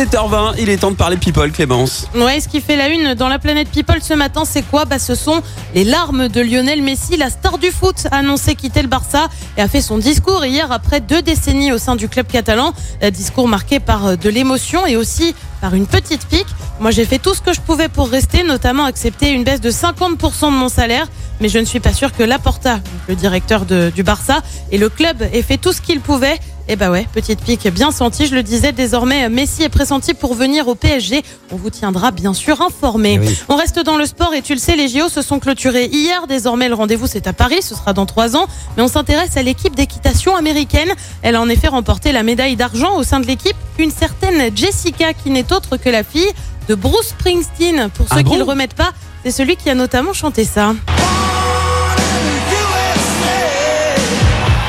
7h20, il est temps de parler people, Clémence. Ouais, ce qui fait la une dans la planète People ce matin, c'est quoi? Bah, ce sont les larmes de Lionel Messi, la star du foot, a annoncé quitter le Barça et a fait son discours hier après deux décennies au sein du club catalan. Discours marqué par euh, de l'émotion et aussi par une petite pique. Moi, j'ai fait tout ce que je pouvais pour rester, notamment accepter une baisse de 50% de mon salaire. Mais je ne suis pas sûr que Laporta, le directeur du Barça, et le club aient fait tout ce qu'ils pouvaient. Et bah ouais, petite pique bien sentie, je le disais, désormais Messi est pressenti pour venir au PSG. On vous tiendra bien sûr informé. Eh oui. On reste dans le sport et tu le sais, les JO se sont clôturés hier. Désormais, le rendez-vous c'est à Paris, ce sera dans trois ans. Mais on s'intéresse à l'équipe d'équitation américaine. Elle a en effet remporté la médaille d'argent au sein de l'équipe. Une certaine Jessica qui n'est autre que la fille de Bruce Springsteen. Pour ceux Ah qui bon ne le remettent pas, c'est celui qui a notamment chanté ça.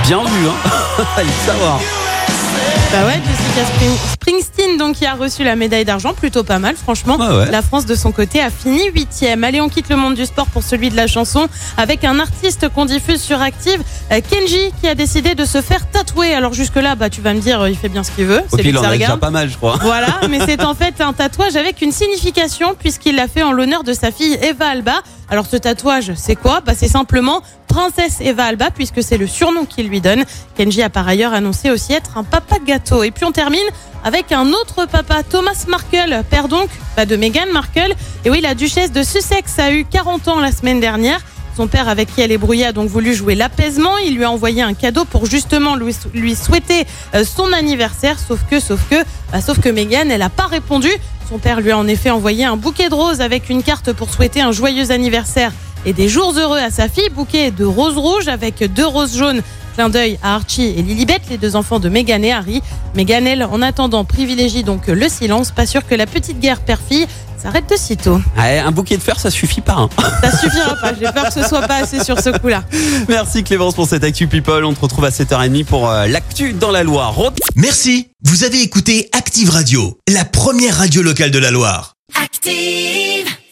Bien vu, hein Fallait le savoir. Bah ouais, Jessica Spring- Springsteen donc qui a reçu la médaille d'argent, plutôt pas mal franchement. Ah ouais. La France de son côté a fini huitième. Allez, on quitte le monde du sport pour celui de la chanson avec un artiste qu'on diffuse sur Active, euh, Kenji, qui a décidé de se faire tatouer. Alors jusque là, bah tu vas me dire, euh, il fait bien ce qu'il veut. Au pire, il en a déjà pas mal, je crois. Voilà, mais c'est en fait un tatouage avec une signification puisqu'il l'a fait en l'honneur de sa fille Eva Alba. Alors ce tatouage, c'est quoi? Bah c'est simplement Princesse Eva Alba puisque c'est le surnom qu'il lui donne. Kenji a par ailleurs annoncé aussi être un papa gâteau. Et puis on termine avec un autre papa, Thomas Markle, père donc bah, de Meghan Markle. Et oui, la duchesse de Sussex a eu 40 ans la semaine dernière. Son père, avec qui elle est brouillée, a donc voulu jouer l'apaisement. Il lui a envoyé un cadeau pour justement lui, souhaiter euh, son anniversaire. Sauf que, sauf que, bah, sauf que Meghan, elle n'a pas répondu. Son père lui a en effet envoyé un bouquet de roses avec une carte pour souhaiter un joyeux anniversaire et des jours heureux à sa fille. Bouquet de roses rouges avec deux roses jaunes. Clin d'œil à Archie et Lilibet, les deux enfants de Meghan et Harry. Meghan, elle, en attendant, privilégie donc le silence. Pas sûr que la petite guerre père-fille s'arrête de sitôt. Ouais, un bouquet de fleurs, ça suffit pas. hein. Ça suffira pas. J'ai peur que ce soit pas assez sur ce coup-là. Merci Clémence pour cette Actu People. On te retrouve à 7h30 pour euh, l'actu dans la Loire. Re- Merci, vous avez écouté Active Radio, la première radio locale de la Loire. Active.